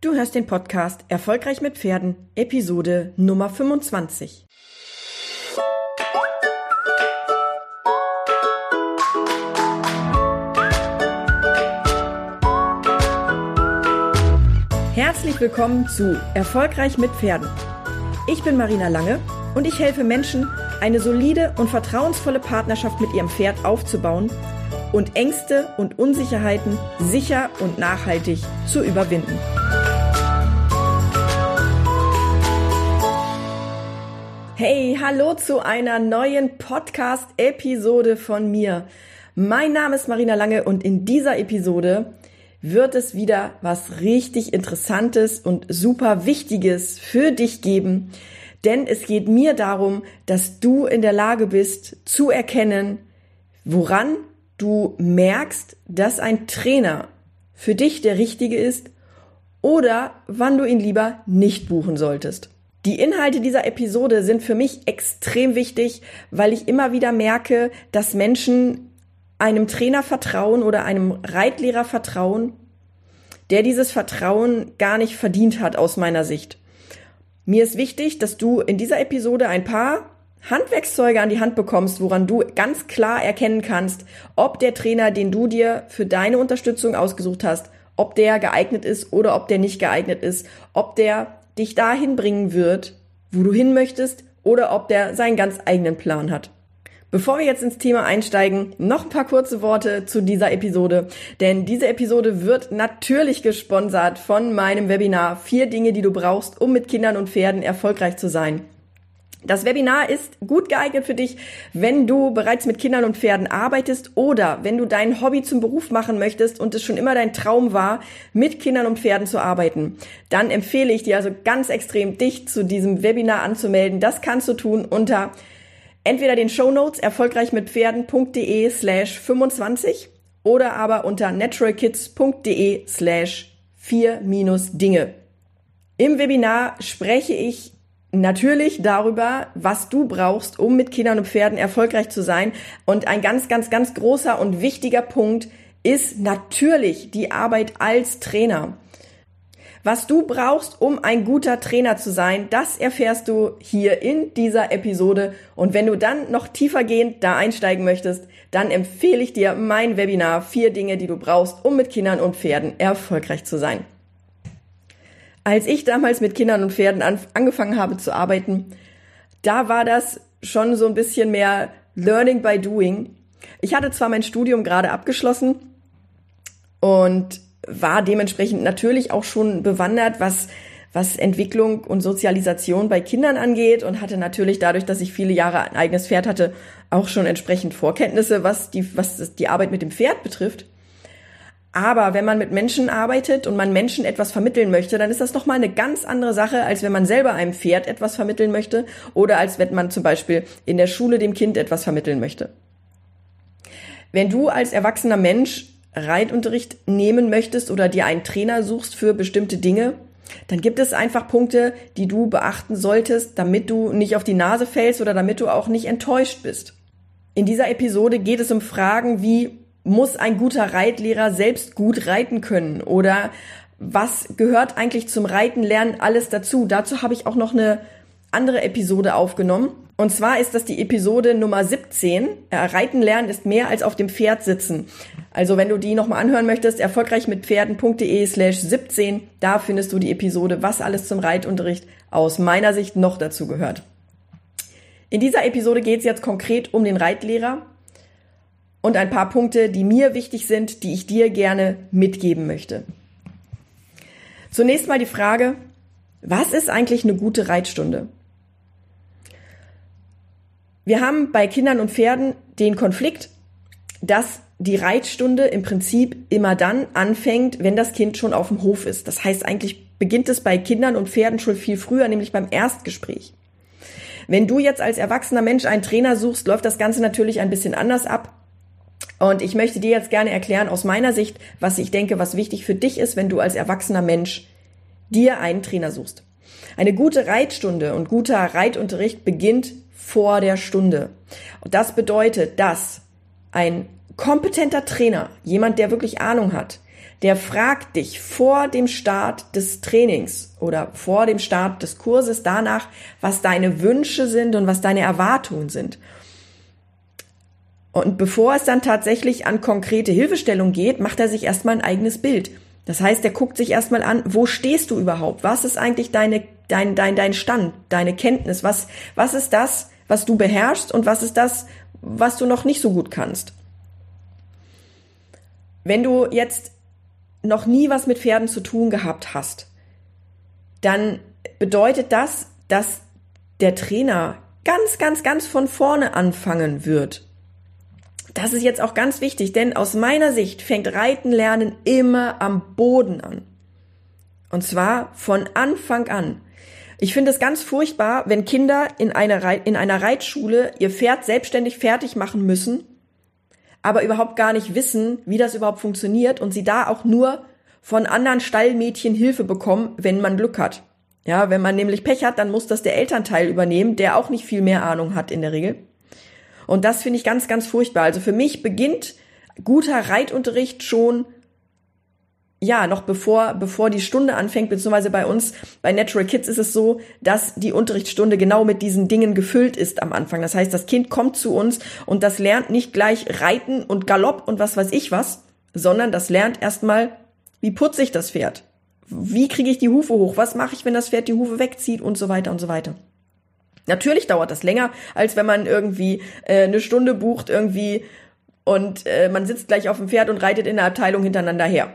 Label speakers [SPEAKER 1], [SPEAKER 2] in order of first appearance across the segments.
[SPEAKER 1] Du hörst den Podcast Erfolgreich mit Pferden, Episode Nummer 25. Herzlich willkommen zu Erfolgreich mit Pferden. Ich bin Marina Lange und ich helfe Menschen, eine solide und vertrauensvolle Partnerschaft mit ihrem Pferd aufzubauen und Ängste und Unsicherheiten sicher und nachhaltig zu überwinden. Hey, hallo zu einer neuen Podcast-Episode von mir. Mein Name ist Marina Lange und in dieser Episode wird es wieder was richtig Interessantes und super Wichtiges für dich geben, denn es geht mir darum, dass du in der Lage bist zu erkennen, woran du merkst, dass ein Trainer für dich der richtige ist oder wann du ihn lieber nicht buchen solltest. Die Inhalte dieser Episode sind für mich extrem wichtig, weil ich immer wieder merke, dass Menschen einem Trainer vertrauen oder einem Reitlehrer vertrauen, der dieses Vertrauen gar nicht verdient hat aus meiner Sicht. Mir ist wichtig, dass du in dieser Episode ein paar Handwerkszeuge an die Hand bekommst, woran du ganz klar erkennen kannst, ob der Trainer, den du dir für deine Unterstützung ausgesucht hast, ob der geeignet ist oder ob der nicht geeignet ist, ob der dich dahin bringen wird, wo du hin möchtest, oder ob der seinen ganz eigenen Plan hat. Bevor wir jetzt ins Thema einsteigen, noch ein paar kurze Worte zu dieser Episode. Denn diese Episode wird natürlich gesponsert von meinem Webinar Vier Dinge, die du brauchst, um mit Kindern und Pferden erfolgreich zu sein. Das Webinar ist gut geeignet für dich, wenn du bereits mit Kindern und Pferden arbeitest oder wenn du dein Hobby zum Beruf machen möchtest und es schon immer dein Traum war, mit Kindern und Pferden zu arbeiten. Dann empfehle ich dir also ganz extrem, dich zu diesem Webinar anzumelden. Das kannst du tun unter entweder den Show Notes erfolgreich mit Pferden.de slash 25 oder aber unter naturalkids.de slash 4 minus Dinge. Im Webinar spreche ich natürlich darüber, was du brauchst, um mit Kindern und Pferden erfolgreich zu sein. Und ein ganz, ganz, ganz großer und wichtiger Punkt ist natürlich die Arbeit als Trainer. Was du brauchst, um ein guter Trainer zu sein, das erfährst du hier in dieser Episode. Und wenn du dann noch tiefergehend da einsteigen möchtest, dann empfehle ich dir mein Webinar Vier Dinge, die du brauchst, um mit Kindern und Pferden erfolgreich zu sein. Als ich damals mit Kindern und Pferden an, angefangen habe zu arbeiten, da war das schon so ein bisschen mehr Learning by Doing. Ich hatte zwar mein Studium gerade abgeschlossen und war dementsprechend natürlich auch schon bewandert, was was Entwicklung und Sozialisation bei Kindern angeht und hatte natürlich dadurch, dass ich viele Jahre ein eigenes Pferd hatte, auch schon entsprechend Vorkenntnisse, was die, was die Arbeit mit dem Pferd betrifft. Aber wenn man mit Menschen arbeitet und man Menschen etwas vermitteln möchte, dann ist das nochmal eine ganz andere Sache, als wenn man selber einem Pferd etwas vermitteln möchte oder als wenn man zum Beispiel in der Schule dem Kind etwas vermitteln möchte. Wenn du als erwachsener Mensch Reitunterricht nehmen möchtest oder dir einen Trainer suchst für bestimmte Dinge, dann gibt es einfach Punkte, die du beachten solltest, damit du nicht auf die Nase fällst oder damit du auch nicht enttäuscht bist. In dieser Episode geht es um Fragen wie, muss ein guter Reitlehrer selbst gut reiten können? Oder was gehört eigentlich zum Reiten lernen alles dazu? Dazu habe ich auch noch eine andere Episode aufgenommen. Und zwar ist das die Episode Nummer 17. Reiten lernen ist mehr als auf dem Pferd sitzen. Also wenn du die nochmal anhören möchtest, erfolgreich mit Pferden.de slash 17, da findest du die Episode, was alles zum Reitunterricht aus meiner Sicht noch dazu gehört. In dieser Episode geht es jetzt konkret um den Reitlehrer und ein paar Punkte, die mir wichtig sind, die ich dir gerne mitgeben möchte. Zunächst mal die Frage, was ist eigentlich eine gute Reitstunde? Wir haben bei Kindern und Pferden den Konflikt, dass die Reitstunde im Prinzip immer dann anfängt, wenn das Kind schon auf dem Hof ist. Das heißt, eigentlich beginnt es bei Kindern und Pferden schon viel früher, nämlich beim Erstgespräch. Wenn du jetzt als erwachsener Mensch einen Trainer suchst, läuft das Ganze natürlich ein bisschen anders ab. Und ich möchte dir jetzt gerne erklären aus meiner Sicht, was ich denke, was wichtig für dich ist, wenn du als erwachsener Mensch dir einen Trainer suchst. Eine gute Reitstunde und guter Reitunterricht beginnt vor der Stunde. Und das bedeutet, dass ein kompetenter Trainer, jemand, der wirklich Ahnung hat, der fragt dich vor dem Start des Trainings oder vor dem Start des Kurses danach, was deine Wünsche sind und was deine Erwartungen sind. Und bevor es dann tatsächlich an konkrete Hilfestellung geht, macht er sich erstmal ein eigenes Bild. Das heißt, er guckt sich erstmal an, wo stehst du überhaupt? Was ist eigentlich deine, dein, dein, dein Stand, deine Kenntnis? Was, was ist das, was du beherrschst und was ist das, was du noch nicht so gut kannst? Wenn du jetzt noch nie was mit Pferden zu tun gehabt hast, dann bedeutet das, dass der Trainer ganz, ganz, ganz von vorne anfangen wird. Das ist jetzt auch ganz wichtig, denn aus meiner Sicht fängt Reiten lernen immer am Boden an. Und zwar von Anfang an. Ich finde es ganz furchtbar, wenn Kinder in einer, in einer Reitschule ihr Pferd selbstständig fertig machen müssen aber überhaupt gar nicht wissen, wie das überhaupt funktioniert und sie da auch nur von anderen Stallmädchen Hilfe bekommen, wenn man Glück hat. Ja, wenn man nämlich Pech hat, dann muss das der Elternteil übernehmen, der auch nicht viel mehr Ahnung hat in der Regel. Und das finde ich ganz, ganz furchtbar. Also für mich beginnt guter Reitunterricht schon ja, noch bevor, bevor die Stunde anfängt, beziehungsweise bei uns, bei Natural Kids ist es so, dass die Unterrichtsstunde genau mit diesen Dingen gefüllt ist am Anfang. Das heißt, das Kind kommt zu uns und das lernt nicht gleich Reiten und Galopp und was weiß ich was, sondern das lernt erstmal, wie putze ich das Pferd? Wie kriege ich die Hufe hoch? Was mache ich, wenn das Pferd die Hufe wegzieht und so weiter und so weiter. Natürlich dauert das länger, als wenn man irgendwie äh, eine Stunde bucht irgendwie und äh, man sitzt gleich auf dem Pferd und reitet in der Abteilung hintereinander her.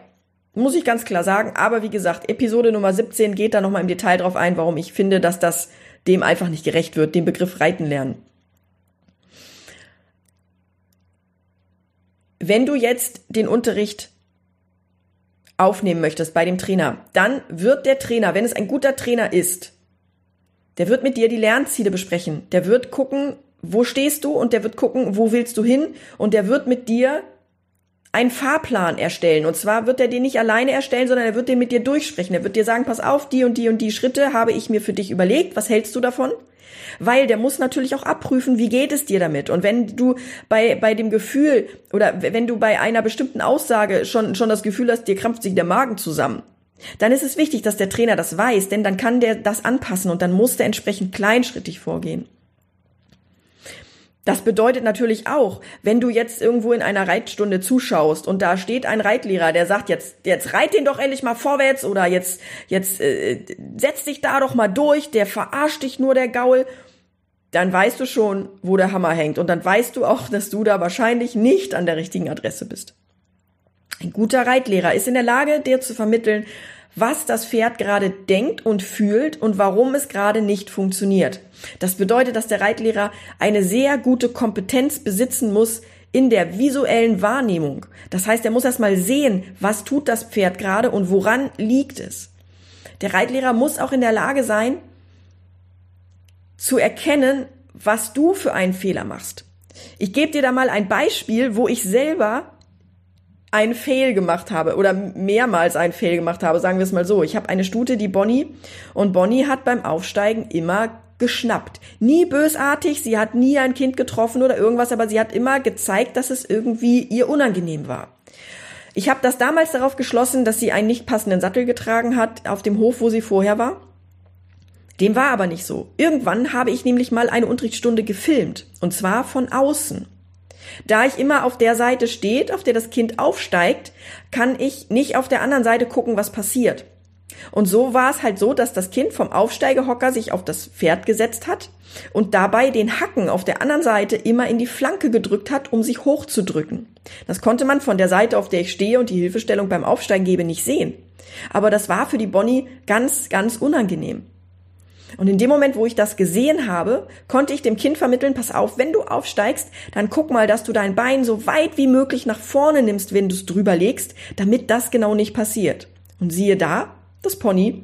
[SPEAKER 1] Muss ich ganz klar sagen. Aber wie gesagt, Episode Nummer 17 geht da nochmal im Detail drauf ein, warum ich finde, dass das dem einfach nicht gerecht wird, dem Begriff Reiten lernen. Wenn du jetzt den Unterricht aufnehmen möchtest bei dem Trainer, dann wird der Trainer, wenn es ein guter Trainer ist, der wird mit dir die Lernziele besprechen. Der wird gucken, wo stehst du und der wird gucken, wo willst du hin und der wird mit dir einen Fahrplan erstellen. Und zwar wird er den nicht alleine erstellen, sondern er wird den mit dir durchsprechen. Er wird dir sagen, pass auf, die und die und die Schritte habe ich mir für dich überlegt. Was hältst du davon? Weil der muss natürlich auch abprüfen, wie geht es dir damit. Und wenn du bei, bei dem Gefühl oder wenn du bei einer bestimmten Aussage schon, schon das Gefühl hast, dir krampft sich der Magen zusammen, dann ist es wichtig, dass der Trainer das weiß, denn dann kann der das anpassen und dann muss der entsprechend kleinschrittig vorgehen. Das bedeutet natürlich auch, wenn du jetzt irgendwo in einer Reitstunde zuschaust und da steht ein Reitlehrer, der sagt jetzt, jetzt reit den doch endlich mal vorwärts oder jetzt, jetzt äh, setz dich da doch mal durch, der verarscht dich nur der Gaul, dann weißt du schon, wo der Hammer hängt und dann weißt du auch, dass du da wahrscheinlich nicht an der richtigen Adresse bist. Ein guter Reitlehrer ist in der Lage, dir zu vermitteln, was das Pferd gerade denkt und fühlt und warum es gerade nicht funktioniert. Das bedeutet, dass der Reitlehrer eine sehr gute Kompetenz besitzen muss in der visuellen Wahrnehmung. Das heißt, er muss erstmal sehen, was tut das Pferd gerade und woran liegt es. Der Reitlehrer muss auch in der Lage sein, zu erkennen, was du für einen Fehler machst. Ich gebe dir da mal ein Beispiel, wo ich selber einen Fail gemacht habe oder mehrmals einen Fail gemacht habe, sagen wir es mal so. Ich habe eine Stute, die Bonnie, und Bonnie hat beim Aufsteigen immer geschnappt. Nie bösartig, sie hat nie ein Kind getroffen oder irgendwas, aber sie hat immer gezeigt, dass es irgendwie ihr unangenehm war. Ich habe das damals darauf geschlossen, dass sie einen nicht passenden Sattel getragen hat auf dem Hof, wo sie vorher war. Dem war aber nicht so. Irgendwann habe ich nämlich mal eine Unterrichtsstunde gefilmt, und zwar von außen. Da ich immer auf der Seite steht, auf der das Kind aufsteigt, kann ich nicht auf der anderen Seite gucken, was passiert. Und so war es halt so, dass das Kind vom Aufsteigehocker sich auf das Pferd gesetzt hat und dabei den Hacken auf der anderen Seite immer in die Flanke gedrückt hat, um sich hochzudrücken. Das konnte man von der Seite, auf der ich stehe und die Hilfestellung beim Aufsteigen gebe, nicht sehen. Aber das war für die Bonnie ganz, ganz unangenehm. Und in dem Moment, wo ich das gesehen habe, konnte ich dem Kind vermitteln, pass auf, wenn du aufsteigst, dann guck mal, dass du dein Bein so weit wie möglich nach vorne nimmst, wenn du es drüber legst, damit das genau nicht passiert. Und siehe da, das Pony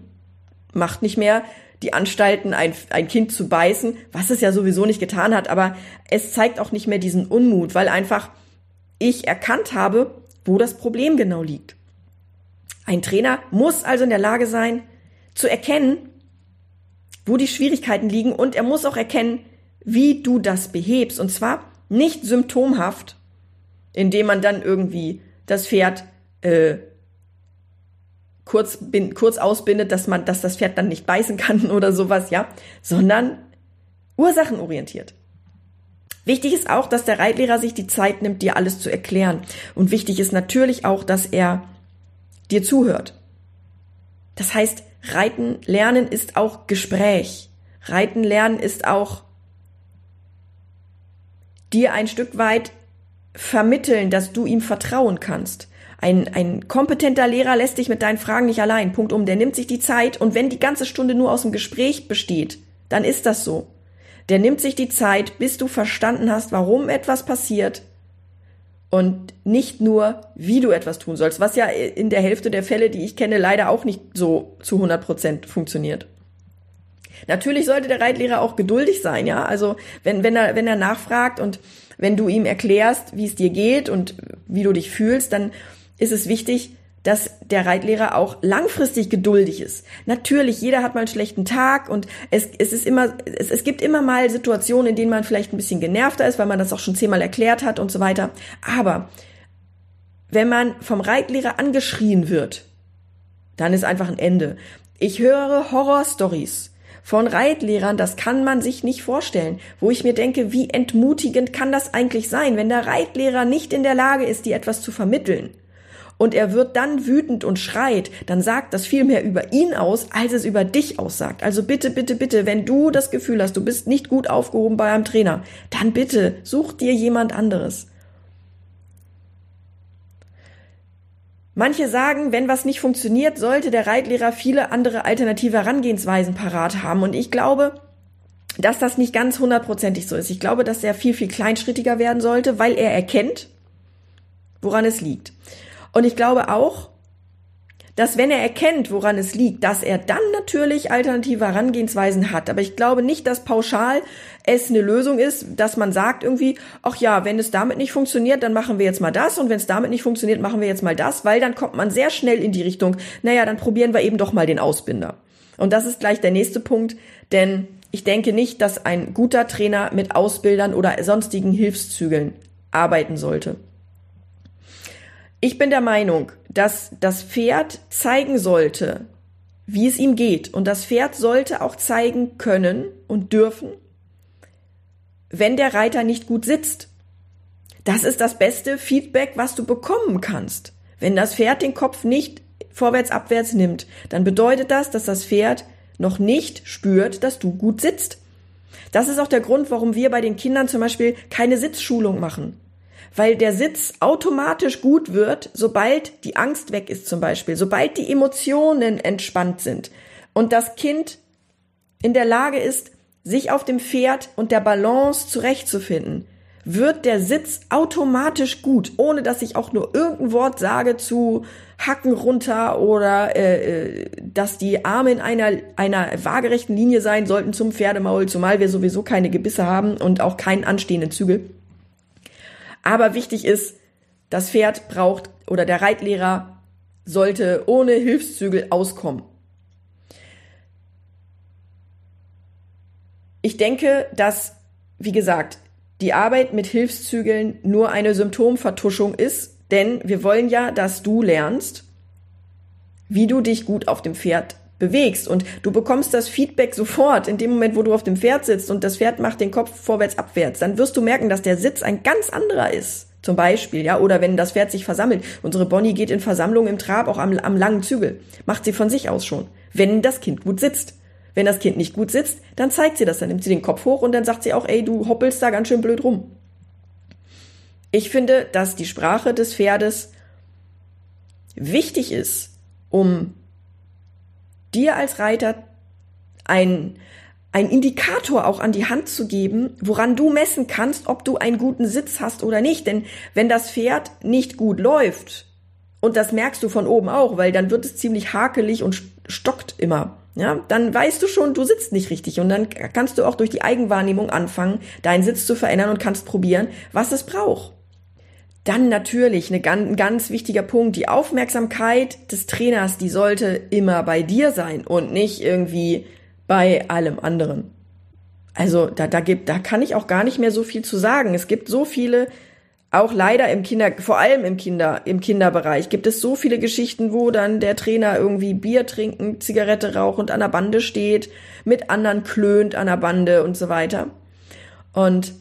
[SPEAKER 1] macht nicht mehr die Anstalten, ein, ein Kind zu beißen, was es ja sowieso nicht getan hat, aber es zeigt auch nicht mehr diesen Unmut, weil einfach ich erkannt habe, wo das Problem genau liegt. Ein Trainer muss also in der Lage sein, zu erkennen, wo die Schwierigkeiten liegen und er muss auch erkennen, wie du das behebst. Und zwar nicht symptomhaft, indem man dann irgendwie das Pferd äh, kurz, bin, kurz ausbindet, dass man, dass das Pferd dann nicht beißen kann oder sowas, ja, sondern ursachenorientiert. Wichtig ist auch, dass der Reitlehrer sich die Zeit nimmt, dir alles zu erklären. Und wichtig ist natürlich auch, dass er dir zuhört. Das heißt, Reiten lernen ist auch Gespräch. Reiten lernen ist auch dir ein Stück weit vermitteln, dass du ihm vertrauen kannst. Ein, ein kompetenter Lehrer lässt dich mit deinen Fragen nicht allein. Punkt um. Der nimmt sich die Zeit und wenn die ganze Stunde nur aus dem Gespräch besteht, dann ist das so. Der nimmt sich die Zeit, bis du verstanden hast, warum etwas passiert und nicht nur, wie du etwas tun sollst, was ja in der Hälfte der Fälle, die ich kenne, leider auch nicht so zu 100 Prozent funktioniert. Natürlich sollte der Reitlehrer auch geduldig sein, ja. Also wenn, wenn er, wenn er nachfragt und wenn du ihm erklärst, wie es dir geht und wie du dich fühlst, dann ist es wichtig, dass der Reitlehrer auch langfristig geduldig ist. Natürlich, jeder hat mal einen schlechten Tag und es, es ist immer, es, es gibt immer mal Situationen, in denen man vielleicht ein bisschen genervter ist, weil man das auch schon zehnmal erklärt hat und so weiter. Aber wenn man vom Reitlehrer angeschrien wird, dann ist einfach ein Ende. Ich höre Horrorstories von Reitlehrern, das kann man sich nicht vorstellen, wo ich mir denke, wie entmutigend kann das eigentlich sein, wenn der Reitlehrer nicht in der Lage ist, dir etwas zu vermitteln und er wird dann wütend und schreit, dann sagt das viel mehr über ihn aus, als es über dich aussagt. Also bitte, bitte, bitte, wenn du das Gefühl hast, du bist nicht gut aufgehoben bei einem Trainer, dann bitte such dir jemand anderes. Manche sagen, wenn was nicht funktioniert, sollte der Reitlehrer viele andere alternative Herangehensweisen parat haben. Und ich glaube, dass das nicht ganz hundertprozentig so ist. Ich glaube, dass er viel, viel kleinschrittiger werden sollte, weil er erkennt, woran es liegt. Und ich glaube auch, dass wenn er erkennt, woran es liegt, dass er dann natürlich alternative Herangehensweisen hat. Aber ich glaube nicht, dass pauschal es eine Lösung ist, dass man sagt irgendwie, ach ja, wenn es damit nicht funktioniert, dann machen wir jetzt mal das und wenn es damit nicht funktioniert, machen wir jetzt mal das, weil dann kommt man sehr schnell in die Richtung, naja, dann probieren wir eben doch mal den Ausbinder. Und das ist gleich der nächste Punkt, denn ich denke nicht, dass ein guter Trainer mit Ausbildern oder sonstigen Hilfszügeln arbeiten sollte. Ich bin der Meinung, dass das Pferd zeigen sollte, wie es ihm geht. Und das Pferd sollte auch zeigen können und dürfen, wenn der Reiter nicht gut sitzt. Das ist das beste Feedback, was du bekommen kannst. Wenn das Pferd den Kopf nicht vorwärts, abwärts nimmt, dann bedeutet das, dass das Pferd noch nicht spürt, dass du gut sitzt. Das ist auch der Grund, warum wir bei den Kindern zum Beispiel keine Sitzschulung machen weil der Sitz automatisch gut wird, sobald die Angst weg ist zum Beispiel, sobald die Emotionen entspannt sind und das Kind in der Lage ist, sich auf dem Pferd und der Balance zurechtzufinden, wird der Sitz automatisch gut, ohne dass ich auch nur irgendein Wort sage zu Hacken runter oder äh, äh dass die Arme in einer, einer waagerechten Linie sein sollten zum Pferdemaul, zumal wir sowieso keine Gebisse haben und auch keinen anstehenden Zügel. Aber wichtig ist, das Pferd braucht oder der Reitlehrer sollte ohne Hilfszügel auskommen. Ich denke, dass, wie gesagt, die Arbeit mit Hilfszügeln nur eine Symptomvertuschung ist, denn wir wollen ja, dass du lernst, wie du dich gut auf dem Pferd bewegst und du bekommst das Feedback sofort in dem Moment, wo du auf dem Pferd sitzt und das Pferd macht den Kopf vorwärts, abwärts, dann wirst du merken, dass der Sitz ein ganz anderer ist. Zum Beispiel, ja, oder wenn das Pferd sich versammelt. Unsere Bonnie geht in Versammlungen im Trab auch am, am langen Zügel. Macht sie von sich aus schon. Wenn das Kind gut sitzt. Wenn das Kind nicht gut sitzt, dann zeigt sie das, dann nimmt sie den Kopf hoch und dann sagt sie auch, ey, du hoppelst da ganz schön blöd rum. Ich finde, dass die Sprache des Pferdes wichtig ist, um dir als Reiter ein, ein Indikator auch an die Hand zu geben, woran du messen kannst, ob du einen guten Sitz hast oder nicht. Denn wenn das Pferd nicht gut läuft, und das merkst du von oben auch, weil dann wird es ziemlich hakelig und stockt immer. Ja, dann weißt du schon, du sitzt nicht richtig und dann kannst du auch durch die Eigenwahrnehmung anfangen, deinen Sitz zu verändern und kannst probieren, was es braucht. Dann natürlich eine ein ganz wichtiger Punkt, die Aufmerksamkeit des Trainers, die sollte immer bei dir sein und nicht irgendwie bei allem anderen. Also da, da gibt, da kann ich auch gar nicht mehr so viel zu sagen. Es gibt so viele auch leider im Kinder, vor allem im Kinder, im Kinderbereich gibt es so viele Geschichten, wo dann der Trainer irgendwie Bier trinken, Zigarette rauchend an der Bande steht, mit anderen klönt an der Bande und so weiter. Und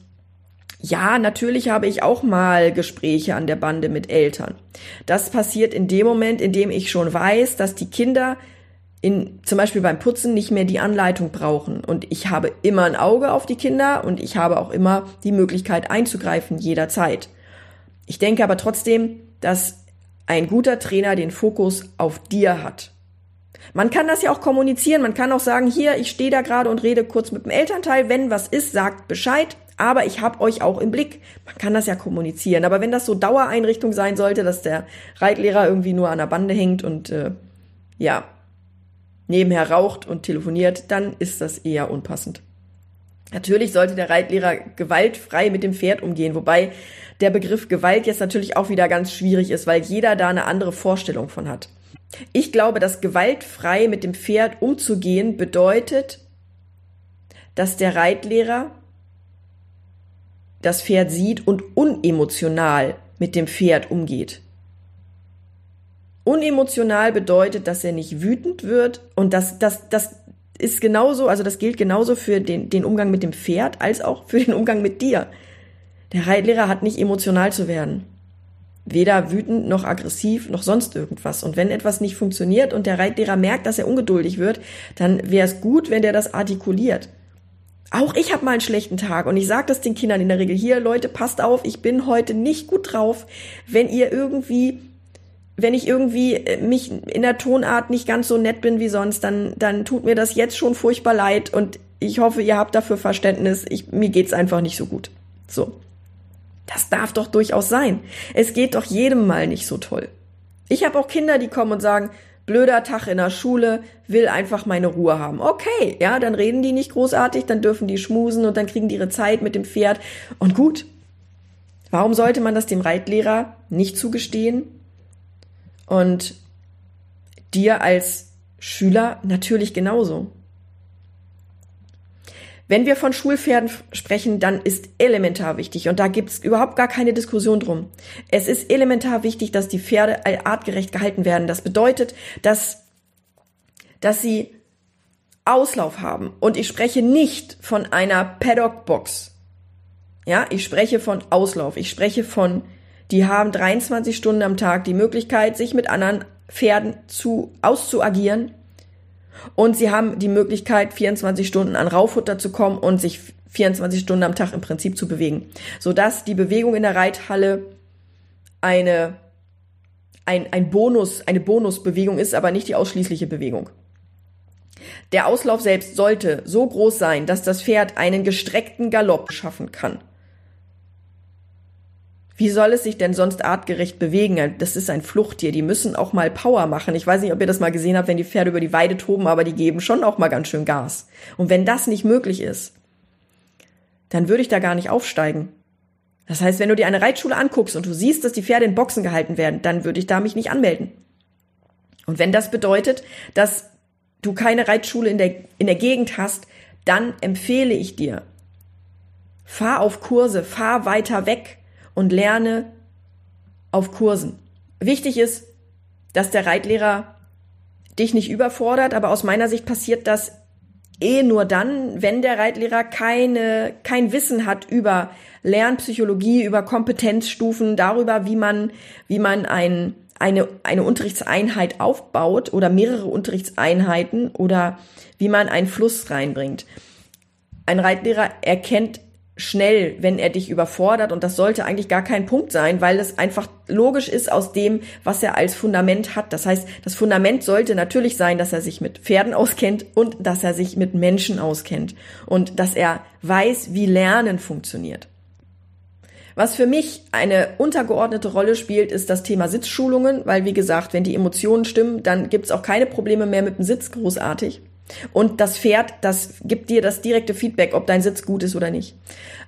[SPEAKER 1] ja, natürlich habe ich auch mal Gespräche an der Bande mit Eltern. Das passiert in dem Moment, in dem ich schon weiß, dass die Kinder in, zum Beispiel beim Putzen nicht mehr die Anleitung brauchen. Und ich habe immer ein Auge auf die Kinder und ich habe auch immer die Möglichkeit einzugreifen jederzeit. Ich denke aber trotzdem, dass ein guter Trainer den Fokus auf dir hat. Man kann das ja auch kommunizieren. Man kann auch sagen, hier, ich stehe da gerade und rede kurz mit dem Elternteil. Wenn was ist, sagt Bescheid. Aber ich habe euch auch im Blick. Man kann das ja kommunizieren. Aber wenn das so Dauereinrichtung sein sollte, dass der Reitlehrer irgendwie nur an der Bande hängt und äh, ja, nebenher raucht und telefoniert, dann ist das eher unpassend. Natürlich sollte der Reitlehrer gewaltfrei mit dem Pferd umgehen, wobei der Begriff Gewalt jetzt natürlich auch wieder ganz schwierig ist, weil jeder da eine andere Vorstellung von hat. Ich glaube, dass gewaltfrei mit dem Pferd umzugehen bedeutet, dass der Reitlehrer das Pferd sieht und unemotional mit dem Pferd umgeht. Unemotional bedeutet, dass er nicht wütend wird und das, das, das ist genauso, also das gilt genauso für den, den Umgang mit dem Pferd als auch für den Umgang mit dir. Der Reitlehrer hat nicht emotional zu werden. Weder wütend noch aggressiv noch sonst irgendwas. Und wenn etwas nicht funktioniert und der Reitlehrer merkt, dass er ungeduldig wird, dann wäre es gut, wenn der das artikuliert. Auch ich habe mal einen schlechten Tag und ich sage das den Kindern in der Regel hier, Leute, passt auf, ich bin heute nicht gut drauf. Wenn ihr irgendwie wenn ich irgendwie äh, mich in der Tonart nicht ganz so nett bin wie sonst, dann, dann tut mir das jetzt schon furchtbar leid und ich hoffe, ihr habt dafür Verständnis. Ich, mir geht's einfach nicht so gut. So. Das darf doch durchaus sein. Es geht doch jedem mal nicht so toll. Ich habe auch Kinder, die kommen und sagen, blöder Tag in der Schule, will einfach meine Ruhe haben. Okay, ja, dann reden die nicht großartig, dann dürfen die schmusen und dann kriegen die ihre Zeit mit dem Pferd. Und gut. Warum sollte man das dem Reitlehrer nicht zugestehen? Und dir als Schüler natürlich genauso. Wenn wir von Schulpferden sprechen, dann ist elementar wichtig, und da gibt's überhaupt gar keine Diskussion drum. Es ist elementar wichtig, dass die Pferde artgerecht gehalten werden. Das bedeutet, dass, dass sie Auslauf haben. Und ich spreche nicht von einer Paddock-Box. Ja, ich spreche von Auslauf. Ich spreche von die haben 23 Stunden am Tag die Möglichkeit, sich mit anderen Pferden zu, auszuagieren. Und sie haben die Möglichkeit, 24 Stunden an Rauffutter zu kommen und sich 24 Stunden am Tag im Prinzip zu bewegen. Sodass die Bewegung in der Reithalle eine, ein, ein Bonus, eine Bonusbewegung ist, aber nicht die ausschließliche Bewegung. Der Auslauf selbst sollte so groß sein, dass das Pferd einen gestreckten Galopp schaffen kann. Wie soll es sich denn sonst artgerecht bewegen? Das ist ein Fluchttier. Die müssen auch mal Power machen. Ich weiß nicht, ob ihr das mal gesehen habt, wenn die Pferde über die Weide toben, aber die geben schon auch mal ganz schön Gas. Und wenn das nicht möglich ist, dann würde ich da gar nicht aufsteigen. Das heißt, wenn du dir eine Reitschule anguckst und du siehst, dass die Pferde in Boxen gehalten werden, dann würde ich da mich nicht anmelden. Und wenn das bedeutet, dass du keine Reitschule in der, in der Gegend hast, dann empfehle ich dir, fahr auf Kurse, fahr weiter weg, und lerne auf Kursen. Wichtig ist, dass der Reitlehrer dich nicht überfordert, aber aus meiner Sicht passiert das eh nur dann, wenn der Reitlehrer keine, kein Wissen hat über Lernpsychologie, über Kompetenzstufen, darüber, wie man, wie man ein, eine, eine Unterrichtseinheit aufbaut oder mehrere Unterrichtseinheiten oder wie man einen Fluss reinbringt. Ein Reitlehrer erkennt schnell, wenn er dich überfordert. Und das sollte eigentlich gar kein Punkt sein, weil es einfach logisch ist aus dem, was er als Fundament hat. Das heißt, das Fundament sollte natürlich sein, dass er sich mit Pferden auskennt und dass er sich mit Menschen auskennt und dass er weiß, wie Lernen funktioniert. Was für mich eine untergeordnete Rolle spielt, ist das Thema Sitzschulungen, weil wie gesagt, wenn die Emotionen stimmen, dann gibt's auch keine Probleme mehr mit dem Sitz großartig. Und das Pferd, das gibt dir das direkte Feedback, ob dein Sitz gut ist oder nicht.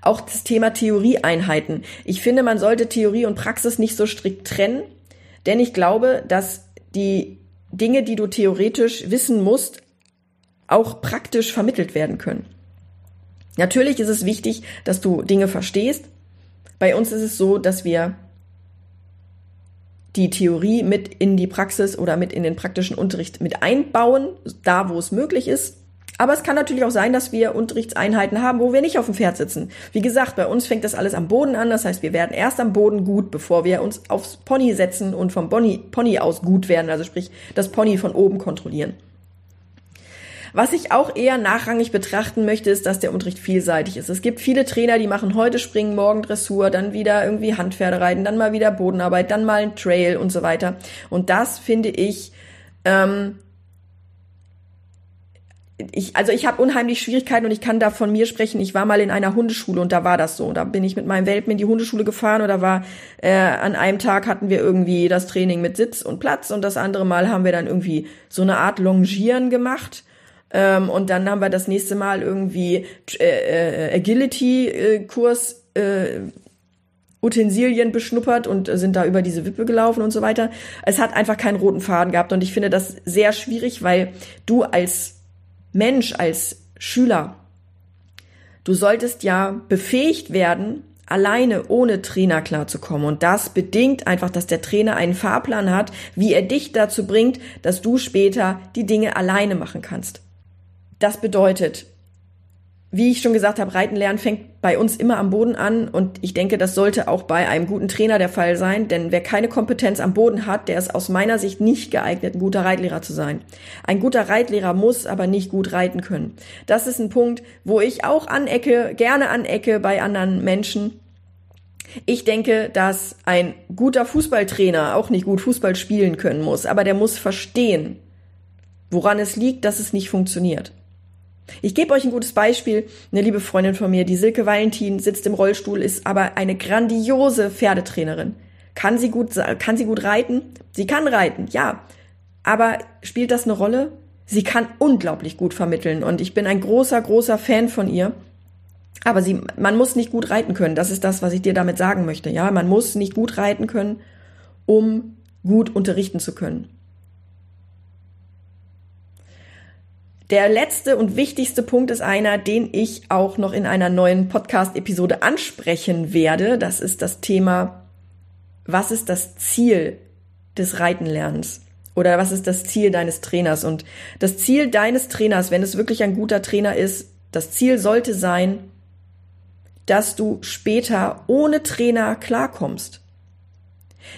[SPEAKER 1] Auch das Thema Theorieeinheiten. Ich finde, man sollte Theorie und Praxis nicht so strikt trennen, denn ich glaube, dass die Dinge, die du theoretisch wissen musst, auch praktisch vermittelt werden können. Natürlich ist es wichtig, dass du Dinge verstehst. Bei uns ist es so, dass wir die Theorie mit in die Praxis oder mit in den praktischen Unterricht mit einbauen, da wo es möglich ist. Aber es kann natürlich auch sein, dass wir Unterrichtseinheiten haben, wo wir nicht auf dem Pferd sitzen. Wie gesagt, bei uns fängt das alles am Boden an. Das heißt, wir werden erst am Boden gut, bevor wir uns aufs Pony setzen und vom Pony, aus gut werden. Also sprich, das Pony von oben kontrollieren. Was ich auch eher nachrangig betrachten möchte, ist, dass der Unterricht vielseitig ist. Es gibt viele Trainer, die machen heute Springen, morgen Dressur, dann wieder irgendwie Handpferde reiten, dann mal wieder Bodenarbeit, dann mal ein Trail und so weiter. Und das finde ich, ähm, ich, also ich habe unheimlich Schwierigkeiten und ich kann da von mir sprechen. Ich war mal in einer Hundeschule und da war das so. Da bin ich mit meinem Welpen in die Hundeschule gefahren oder war äh, an einem Tag hatten wir irgendwie das Training mit Sitz und Platz und das andere Mal haben wir dann irgendwie so eine Art Longieren gemacht. Ähm, und dann haben wir das nächste Mal irgendwie äh, äh, Agility-Kurs äh, Utensilien beschnuppert und sind da über diese Wippe gelaufen und so weiter. Es hat einfach keinen roten Faden gehabt und ich finde das sehr schwierig, weil du als Mensch, als Schüler, du solltest ja befähigt werden, alleine ohne Trainer klarzukommen. Und das bedingt einfach, dass der Trainer einen Fahrplan hat, wie er dich dazu bringt, dass du später die Dinge alleine machen kannst. Das bedeutet, wie ich schon gesagt habe, Reiten lernen fängt bei uns immer am Boden an und ich denke, das sollte auch bei einem guten Trainer der Fall sein, denn wer keine Kompetenz am Boden hat, der ist aus meiner Sicht nicht geeignet, ein guter Reitlehrer zu sein. Ein guter Reitlehrer muss aber nicht gut reiten können. Das ist ein Punkt, wo ich auch anecke, gerne anecke bei anderen Menschen. Ich denke, dass ein guter Fußballtrainer auch nicht gut Fußball spielen können muss, aber der muss verstehen, woran es liegt, dass es nicht funktioniert. Ich gebe euch ein gutes Beispiel. Eine liebe Freundin von mir, die Silke Valentin, sitzt im Rollstuhl, ist aber eine grandiose Pferdetrainerin. Kann sie gut, kann sie gut reiten? Sie kann reiten, ja. Aber spielt das eine Rolle? Sie kann unglaublich gut vermitteln und ich bin ein großer, großer Fan von ihr. Aber sie, man muss nicht gut reiten können. Das ist das, was ich dir damit sagen möchte. Ja, man muss nicht gut reiten können, um gut unterrichten zu können. Der letzte und wichtigste Punkt ist einer, den ich auch noch in einer neuen Podcast-Episode ansprechen werde. Das ist das Thema, was ist das Ziel des Reitenlernens? Oder was ist das Ziel deines Trainers? Und das Ziel deines Trainers, wenn es wirklich ein guter Trainer ist, das Ziel sollte sein, dass du später ohne Trainer klarkommst.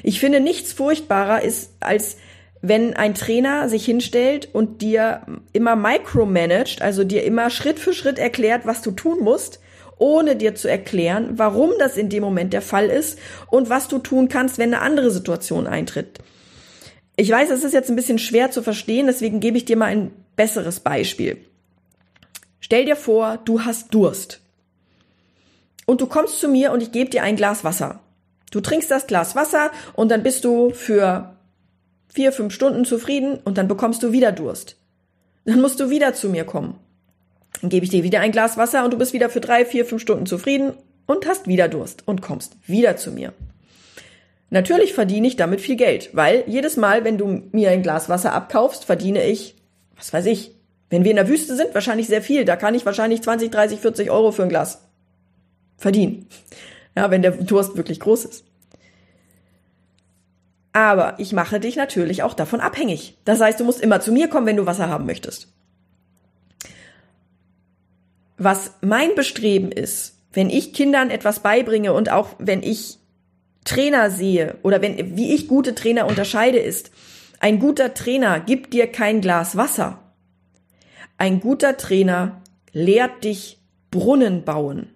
[SPEAKER 1] Ich finde nichts furchtbarer ist, als wenn ein Trainer sich hinstellt und dir immer micromanagt, also dir immer Schritt für Schritt erklärt, was du tun musst, ohne dir zu erklären, warum das in dem Moment der Fall ist und was du tun kannst, wenn eine andere Situation eintritt. Ich weiß, es ist jetzt ein bisschen schwer zu verstehen, deswegen gebe ich dir mal ein besseres Beispiel. Stell dir vor, du hast Durst. Und du kommst zu mir und ich gebe dir ein Glas Wasser. Du trinkst das Glas Wasser und dann bist du für vier, fünf Stunden zufrieden und dann bekommst du wieder Durst. Dann musst du wieder zu mir kommen. Dann gebe ich dir wieder ein Glas Wasser und du bist wieder für drei, vier, fünf Stunden zufrieden und hast wieder Durst und kommst wieder zu mir. Natürlich verdiene ich damit viel Geld, weil jedes Mal, wenn du mir ein Glas Wasser abkaufst, verdiene ich, was weiß ich, wenn wir in der Wüste sind, wahrscheinlich sehr viel. Da kann ich wahrscheinlich 20, 30, 40 Euro für ein Glas verdienen. Ja, wenn der Durst wirklich groß ist. Aber ich mache dich natürlich auch davon abhängig. Das heißt, du musst immer zu mir kommen, wenn du Wasser haben möchtest. Was mein Bestreben ist, wenn ich Kindern etwas beibringe und auch wenn ich Trainer sehe oder wenn, wie ich gute Trainer unterscheide, ist, ein guter Trainer gibt dir kein Glas Wasser. Ein guter Trainer lehrt dich Brunnen bauen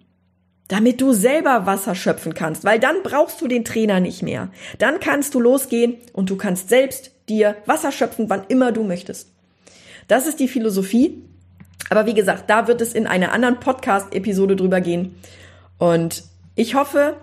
[SPEAKER 1] damit du selber Wasser schöpfen kannst, weil dann brauchst du den Trainer nicht mehr. Dann kannst du losgehen und du kannst selbst dir Wasser schöpfen, wann immer du möchtest. Das ist die Philosophie. Aber wie gesagt, da wird es in einer anderen Podcast-Episode drüber gehen. Und ich hoffe,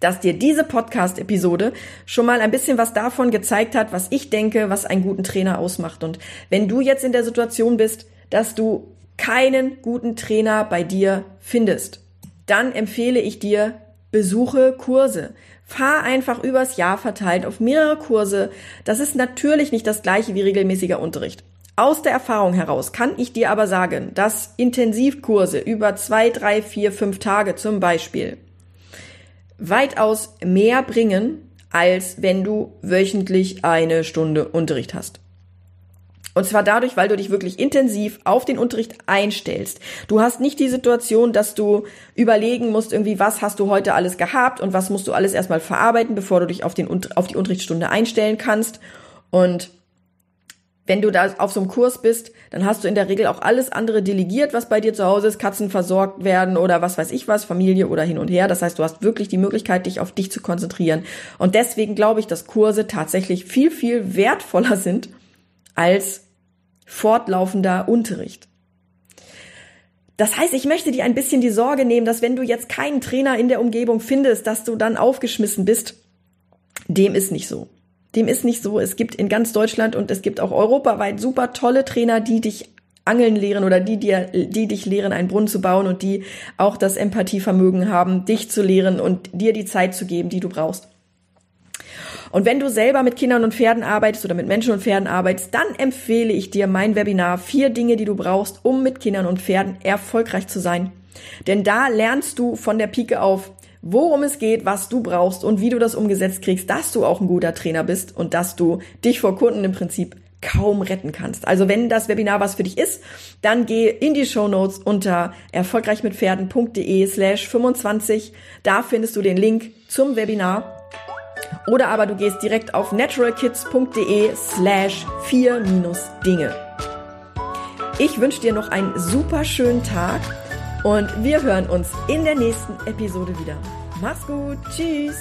[SPEAKER 1] dass dir diese Podcast-Episode schon mal ein bisschen was davon gezeigt hat, was ich denke, was einen guten Trainer ausmacht. Und wenn du jetzt in der Situation bist, dass du keinen guten Trainer bei dir findest, dann empfehle ich dir, besuche Kurse. Fahr einfach übers Jahr verteilt auf mehrere Kurse. Das ist natürlich nicht das gleiche wie regelmäßiger Unterricht. Aus der Erfahrung heraus kann ich dir aber sagen, dass Intensivkurse über zwei, drei, vier, fünf Tage zum Beispiel weitaus mehr bringen, als wenn du wöchentlich eine Stunde Unterricht hast. Und zwar dadurch, weil du dich wirklich intensiv auf den Unterricht einstellst. Du hast nicht die Situation, dass du überlegen musst, irgendwie, was hast du heute alles gehabt und was musst du alles erstmal verarbeiten, bevor du dich auf, den, auf die Unterrichtsstunde einstellen kannst. Und wenn du da auf so einem Kurs bist, dann hast du in der Regel auch alles andere delegiert, was bei dir zu Hause ist, Katzen versorgt werden oder was weiß ich was, Familie oder hin und her. Das heißt, du hast wirklich die Möglichkeit, dich auf dich zu konzentrieren. Und deswegen glaube ich, dass Kurse tatsächlich viel, viel wertvoller sind als fortlaufender Unterricht. Das heißt, ich möchte dir ein bisschen die Sorge nehmen, dass wenn du jetzt keinen Trainer in der Umgebung findest, dass du dann aufgeschmissen bist. Dem ist nicht so. Dem ist nicht so. Es gibt in ganz Deutschland und es gibt auch europaweit super tolle Trainer, die dich angeln lehren oder die dir, die dich lehren, einen Brunnen zu bauen und die auch das Empathievermögen haben, dich zu lehren und dir die Zeit zu geben, die du brauchst. Und wenn du selber mit Kindern und Pferden arbeitest oder mit Menschen und Pferden arbeitest, dann empfehle ich dir mein Webinar Vier Dinge, die du brauchst, um mit Kindern und Pferden erfolgreich zu sein. Denn da lernst du von der Pike auf, worum es geht, was du brauchst und wie du das umgesetzt kriegst, dass du auch ein guter Trainer bist und dass du dich vor Kunden im Prinzip kaum retten kannst. Also wenn das Webinar was für dich ist, dann geh in die Show Notes unter erfolgreichmitpferden.de slash 25. Da findest du den Link zum Webinar. Oder aber du gehst direkt auf naturalkids.de slash 4 Dinge. Ich wünsche dir noch einen super schönen Tag und wir hören uns in der nächsten Episode wieder. Mach's gut. Tschüss.